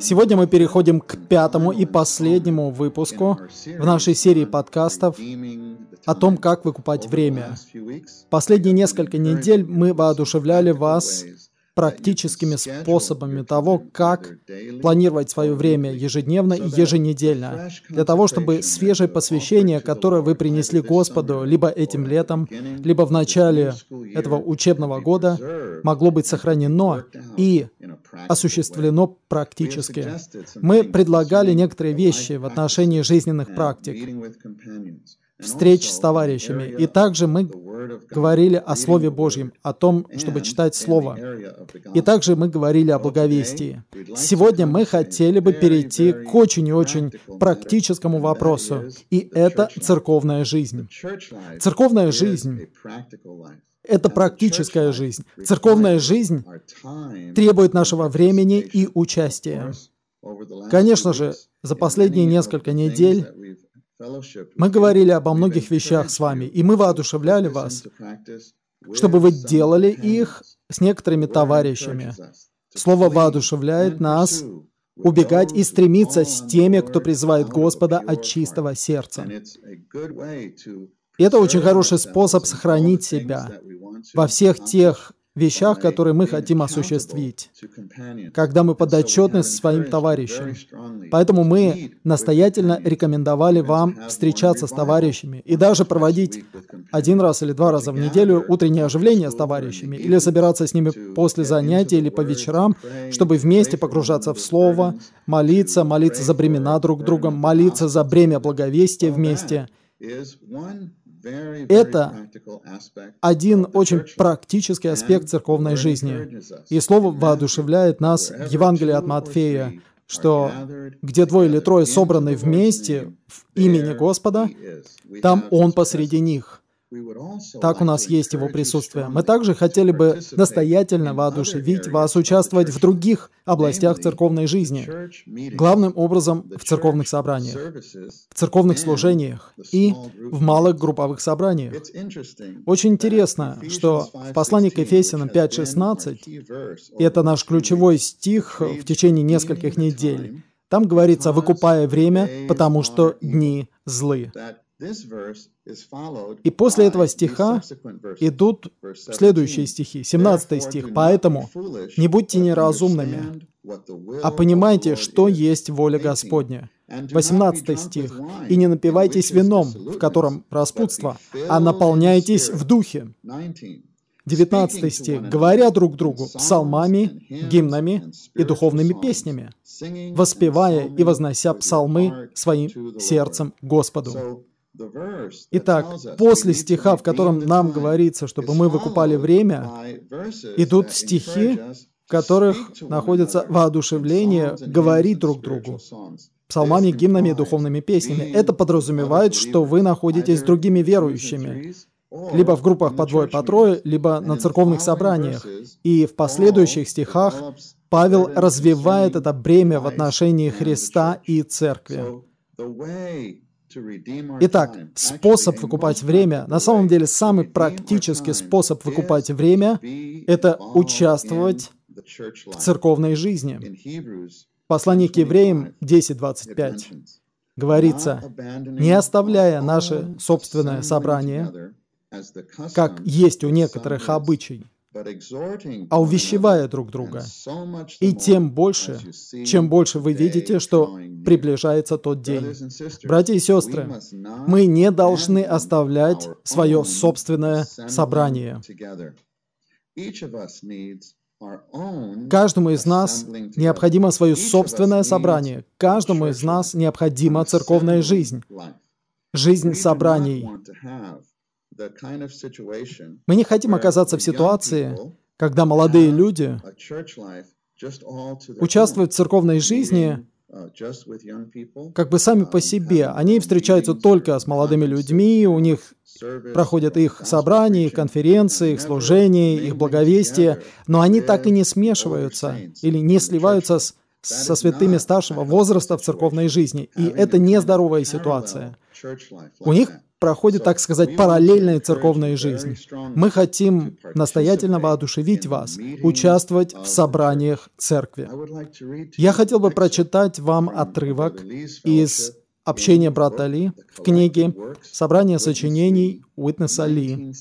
Сегодня мы переходим к пятому и последнему выпуску в нашей серии подкастов о том, как выкупать время. Последние несколько недель мы воодушевляли вас практическими способами того, как планировать свое время ежедневно и еженедельно, для того, чтобы свежее посвящение, которое вы принесли Господу либо этим летом, либо в начале этого учебного года, могло быть сохранено и осуществлено практически. Мы предлагали некоторые вещи в отношении жизненных практик, встреч с товарищами. И также мы говорили о Слове Божьем, о том, чтобы читать Слово. И также мы говорили о благовестии. Сегодня мы хотели бы перейти к очень и очень практическому вопросу, и это церковная жизнь. Церковная жизнь это практическая жизнь. Церковная жизнь требует нашего времени и участия. Конечно же, за последние несколько недель мы говорили обо многих вещах с вами, и мы воодушевляли вас, чтобы вы делали их с некоторыми товарищами. Слово воодушевляет нас убегать и стремиться с теми, кто призывает Господа от чистого сердца. И это очень хороший способ сохранить себя во всех тех вещах, которые мы хотим осуществить, когда мы подотчетны своим товарищам. Поэтому мы настоятельно рекомендовали вам встречаться с товарищами и даже проводить один раз или два раза в неделю утреннее оживление с товарищами или собираться с ними после занятий или по вечерам, чтобы вместе погружаться в Слово, молиться, молиться за бремена друг друга, молиться за бремя благовестия вместе. Это один очень практический аспект церковной жизни. И Слово воодушевляет нас в Евангелии от Матфея, что где двое или трое собраны вместе в имени Господа, там Он посреди них. Так у нас есть его присутствие. Мы также хотели бы настоятельно воодушевить вас участвовать в других областях церковной жизни, главным образом в церковных собраниях, в церковных служениях и в малых групповых собраниях. Очень интересно, что в послании к Ефесянам 5.16, и это наш ключевой стих в течение нескольких недель, там говорится «выкупая время, потому что дни злы». И после этого стиха идут следующие стихи, 17 стих. «Поэтому не будьте неразумными, а понимайте, что есть воля Господня». 18 стих. «И не напивайтесь вином, в котором распутство, а наполняйтесь в духе». 19 стих. «Говоря друг другу псалмами, гимнами и духовными песнями, воспевая и вознося псалмы своим сердцем Господу». Итак, после стиха, в котором нам говорится, чтобы мы выкупали время, идут стихи, в которых находится воодушевление говорить друг другу псалмами, гимнами и духовными песнями. Это подразумевает, что вы находитесь с другими верующими, либо в группах по двое, по трое, либо на церковных собраниях. И в последующих стихах Павел развивает это бремя в отношении Христа и Церкви. Итак, способ выкупать время, на самом деле самый практический способ выкупать время – это участвовать в церковной жизни. Послание к евреям 10.25 говорится, «Не оставляя наше собственное собрание, как есть у некоторых обычай, а увещевая друг друга. И тем больше, чем больше вы видите, что приближается тот день. Братья и сестры, мы не должны оставлять свое собственное собрание. Каждому из нас необходимо свое собственное собрание. Каждому из нас необходима церковная жизнь. Жизнь собраний. Мы не хотим оказаться в ситуации, когда молодые люди участвуют в церковной жизни uh, как бы сами по себе. Они встречаются только с молодыми людьми, у них проходят их собрания, их конференции, их служения, их благовестие, но они так и не смешиваются или не сливаются с, со святыми старшего возраста в церковной жизни. И это нездоровая ситуация. У них проходит, так сказать, параллельная церковная жизнь. Мы хотим настоятельно воодушевить вас, участвовать в собраниях церкви. Я хотел бы прочитать вам отрывок из общения брата Ли в книге «Собрание сочинений Уитнеса Ли».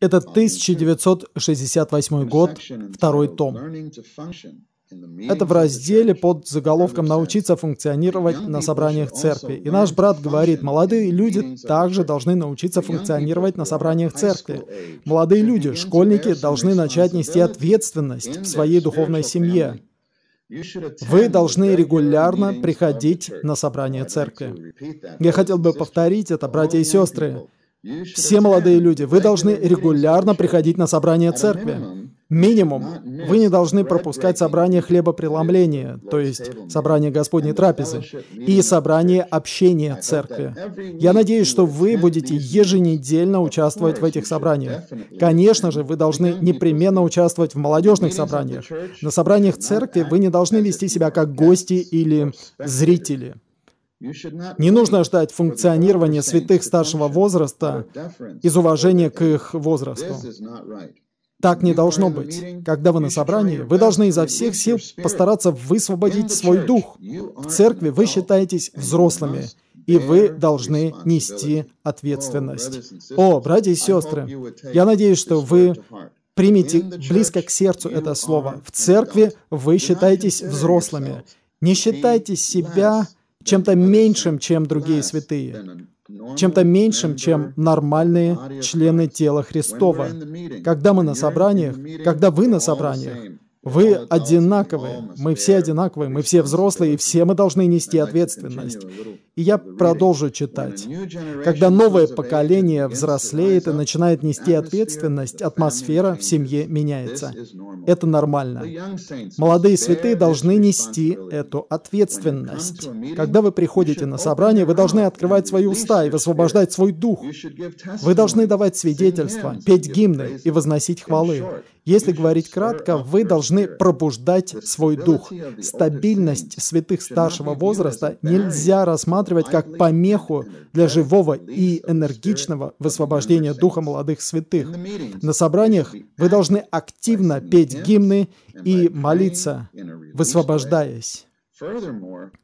Это 1968 год, второй том. Это в разделе под заголовком «Научиться функционировать на собраниях церкви». И наш брат говорит, молодые люди также должны научиться функционировать на собраниях церкви. Молодые люди, школьники, должны начать нести ответственность в своей духовной семье. Вы должны регулярно приходить на собрание церкви. Я хотел бы повторить это, братья и сестры. Все молодые люди, вы должны регулярно приходить на собрание церкви. Минимум, вы не должны пропускать собрание хлебопреломления, то есть собрание Господней трапезы, и собрание общения церкви. Я надеюсь, что вы будете еженедельно участвовать в этих собраниях. Конечно же, вы должны непременно участвовать в молодежных собраниях. На собраниях церкви вы не должны вести себя как гости или зрители. Не нужно ждать функционирования святых старшего возраста из уважения к их возрасту. Так не должно быть. Когда вы на собрании, вы должны изо всех сил постараться высвободить свой дух. В церкви вы считаетесь взрослыми, и вы должны нести ответственность. О, братья и сестры, я надеюсь, что вы примите близко к сердцу это слово. В церкви вы считаетесь взрослыми. Не считайте себя чем-то меньшим, чем другие святые чем-то меньшим, чем нормальные члены тела Христова. Когда мы на собраниях, когда вы на собраниях, вы одинаковые, мы все одинаковые, мы все взрослые, и все мы должны нести ответственность. И я продолжу читать. Когда новое поколение взрослеет и начинает нести ответственность, атмосфера в семье меняется. Это нормально. Молодые святые должны нести эту ответственность. Когда вы приходите на собрание, вы должны открывать свои уста и высвобождать свой дух. Вы должны давать свидетельства, петь гимны и возносить хвалы. Если говорить кратко, вы должны пробуждать свой дух. Стабильность святых старшего возраста нельзя рассматривать как помеху для живого и энергичного высвобождения духа молодых святых. На собраниях вы должны активно петь гимны и молиться, высвобождаясь.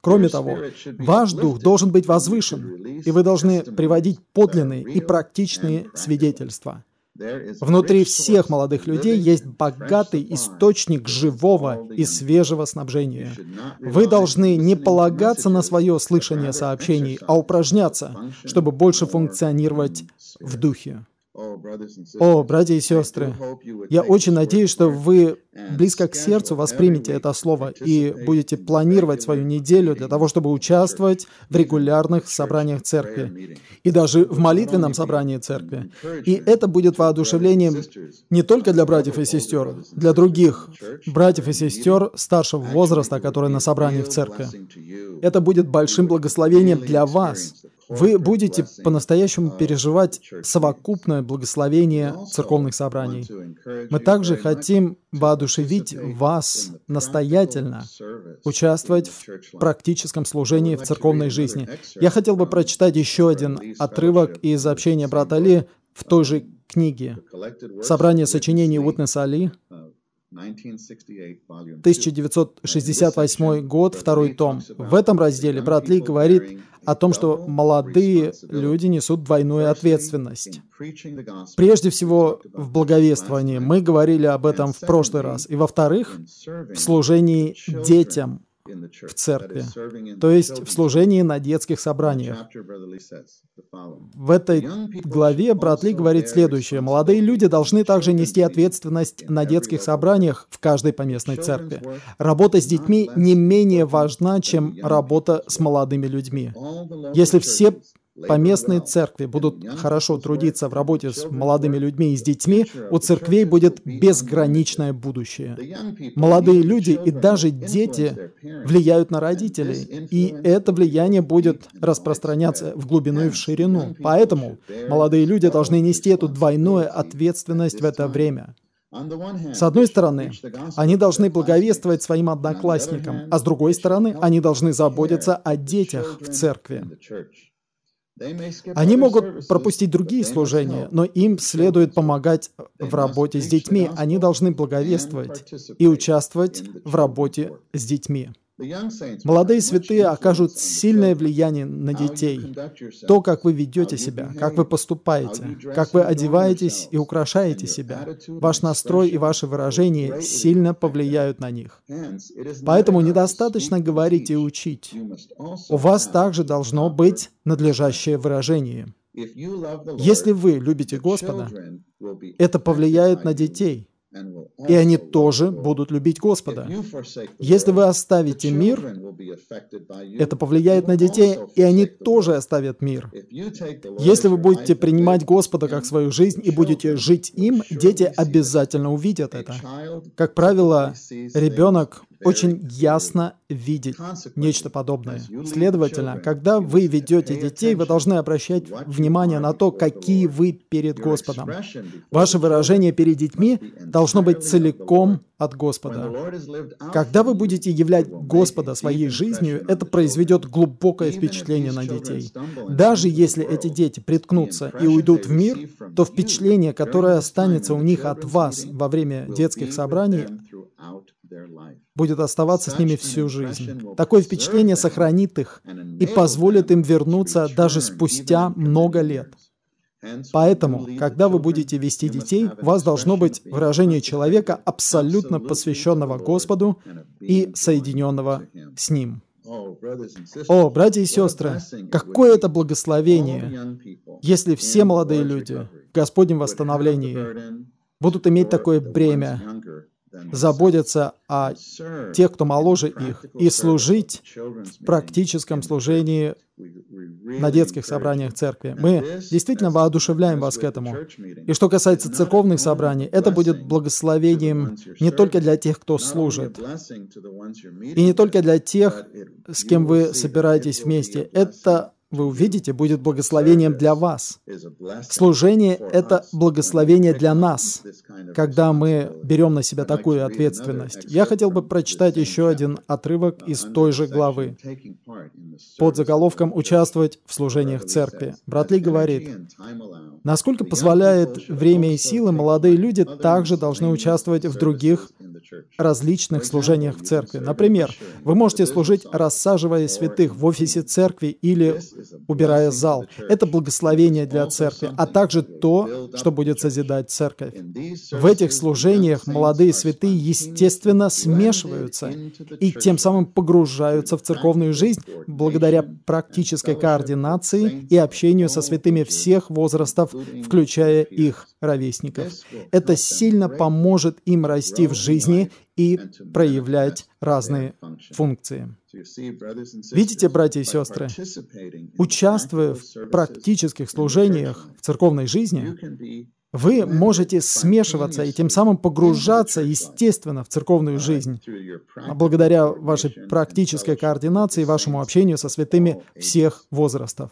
Кроме того, ваш дух должен быть возвышен, и вы должны приводить подлинные и практичные свидетельства. Внутри всех молодых людей есть богатый источник живого и свежего снабжения. Вы должны не полагаться на свое слышание сообщений, а упражняться, чтобы больше функционировать в духе. О, братья и сестры, я очень надеюсь, что вы близко к сердцу воспримете это слово и будете планировать свою неделю для того, чтобы участвовать в регулярных собраниях церкви и даже в молитвенном собрании церкви. И это будет воодушевлением не только для братьев и сестер, для других братьев и сестер старшего возраста, которые на собрании в церкви. Это будет большим благословением для вас, вы будете по-настоящему переживать совокупное благословение церковных собраний. Мы также хотим воодушевить вас настоятельно участвовать в практическом служении в церковной жизни. Я хотел бы прочитать еще один отрывок из общения брата Али в той же книге. Собрание сочинений Уитнеса Али, 1968 год, второй том. В этом разделе брат Ли говорит о том, что молодые люди несут двойную ответственность. Прежде всего, в благовествовании. Мы говорили об этом в прошлый раз. И во-вторых, в служении детям в церкви, то есть в служении на детских собраниях. В этой главе брат Ли говорит следующее. Молодые люди должны также нести ответственность на детских собраниях в каждой поместной церкви. Работа с детьми не менее важна, чем работа с молодыми людьми. Если все поместные церкви будут хорошо трудиться в работе с молодыми людьми и с детьми, у церквей будет безграничное будущее. Молодые люди и даже дети влияют на родителей, и это влияние будет распространяться в глубину и в ширину. Поэтому молодые люди должны нести эту двойную ответственность в это время. С одной стороны, они должны благовествовать своим одноклассникам, а с другой стороны, они должны заботиться о детях в церкви. Они могут пропустить другие служения, но им следует помогать в работе с детьми. Они должны благовествовать и участвовать в работе с детьми. Молодые святые окажут сильное влияние на детей. То, как вы ведете себя, как вы поступаете, как вы одеваетесь и украшаете себя, ваш настрой и ваши выражения сильно повлияют на них. Поэтому недостаточно говорить и учить. У вас также должно быть надлежащее выражение. Если вы любите Господа, это повлияет на детей и они тоже будут любить Господа. Если вы оставите мир, это повлияет на детей, и они тоже оставят мир. Если вы будете принимать Господа как свою жизнь и будете жить им, дети обязательно увидят это. Как правило, ребенок очень ясно видеть нечто подобное. Следовательно, когда вы ведете детей, вы должны обращать внимание на то, какие вы перед Господом. Ваше выражение перед детьми должно быть целиком от Господа. Когда вы будете являть Господа своей жизнью, это произведет глубокое впечатление на детей. Даже если эти дети приткнутся и уйдут в мир, то впечатление, которое останется у них от вас во время детских собраний, будет оставаться с ними всю жизнь. Такое впечатление сохранит их и позволит им вернуться даже спустя много лет. Поэтому, когда вы будете вести детей, у вас должно быть выражение человека, абсолютно посвященного Господу и соединенного с Ним. О, братья и сестры, какое это благословение, если все молодые люди в Господнем восстановлении будут иметь такое бремя, заботиться о тех, кто моложе их, и служить в практическом служении на детских собраниях церкви. Мы действительно воодушевляем вас к этому. И что касается церковных собраний, это будет благословением не только для тех, кто служит, и не только для тех, с кем вы собираетесь вместе. Это вы увидите, будет благословением для вас. Служение — это благословение для нас, когда мы берем на себя такую ответственность. Я хотел бы прочитать еще один отрывок из той же главы под заголовком «Участвовать в служениях церкви». Брат Ли говорит, «Насколько позволяет время и силы, молодые люди также должны участвовать в других различных служениях в церкви. Например, вы можете служить, рассаживая святых в офисе церкви или убирая зал. Это благословение для церкви, а также то, что будет созидать церковь. В этих служениях молодые святые, естественно, смешиваются и тем самым погружаются в церковную жизнь благодаря практической координации и общению со святыми всех возрастов, включая их ровесников. Это сильно поможет им расти в жизни и проявлять разные функции. Видите, братья и сестры, участвуя в практических служениях в церковной жизни, вы можете смешиваться и тем самым погружаться, естественно, в церковную жизнь, благодаря вашей практической координации и вашему общению со святыми всех возрастов.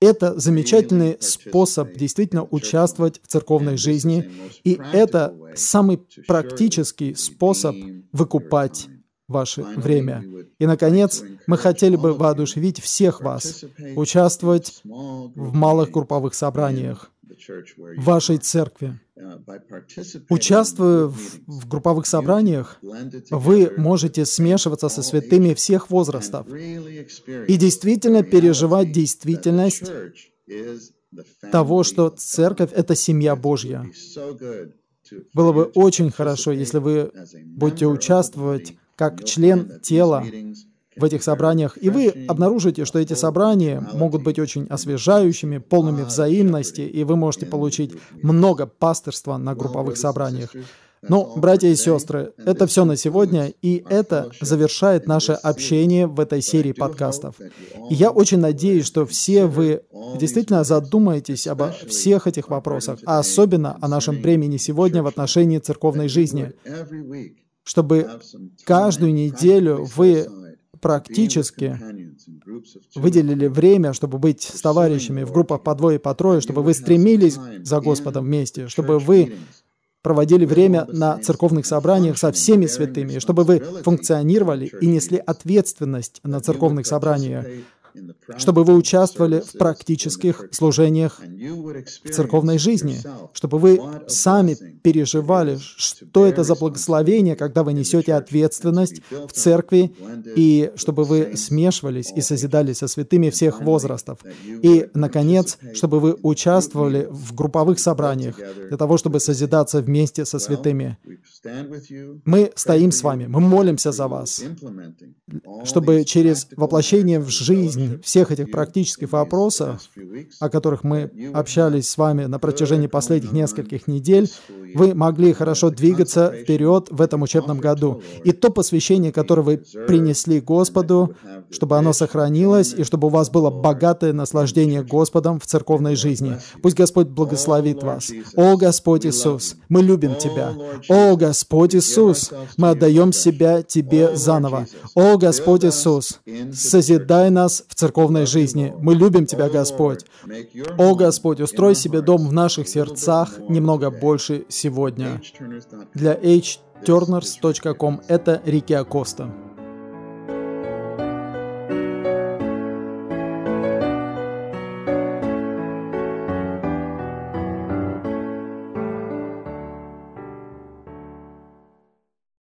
Это замечательный способ действительно участвовать в церковной жизни, и это самый практический способ выкупать ваше время. И, наконец, мы хотели бы воодушевить всех вас участвовать в малых групповых собраниях в вашей церкви. Участвуя в, в групповых собраниях, вы можете смешиваться со святыми всех возрастов и действительно переживать действительность того, что церковь — это семья Божья. Было бы очень хорошо, если вы будете участвовать как член тела в этих собраниях, и вы обнаружите, что эти собрания могут быть очень освежающими, полными взаимности, и вы можете получить много пасторства на групповых собраниях. Но, братья и сестры, это все на сегодня, и это завершает наше общение в этой серии подкастов. И я очень надеюсь, что все вы действительно задумаетесь обо всех этих вопросах, а особенно о нашем бремени сегодня в отношении церковной жизни, чтобы каждую неделю вы практически выделили время, чтобы быть с товарищами в группах по двое, по трое, чтобы вы стремились за Господом вместе, чтобы вы проводили время на церковных собраниях со всеми святыми, чтобы вы функционировали и несли ответственность на церковных собраниях, чтобы вы участвовали в практических служениях в церковной жизни, чтобы вы сами переживали, что это за благословение, когда вы несете ответственность в церкви, и чтобы вы смешивались и созидались со святыми всех возрастов. И, наконец, чтобы вы участвовали в групповых собраниях для того, чтобы созидаться вместе со святыми. Мы стоим с вами, мы молимся за вас, чтобы через воплощение в жизнь всех этих практических вопросов, о которых мы общались с вами на протяжении последних нескольких недель, вы могли хорошо двигаться вперед в этом учебном году. И то посвящение, которое вы принесли Господу, чтобы оно сохранилось, и чтобы у вас было богатое наслаждение Господом в церковной жизни. Пусть Господь благословит вас. О Господь Иисус, мы любим Тебя. О Господь Иисус, мы отдаем себя Тебе заново. О Господь Иисус, созидай нас в церковной жизни. Мы любим Тебя, Господь. О Господь, устрой себе дом в наших сердцах немного больше сегодня. Для hturners.com это Рики Акоста.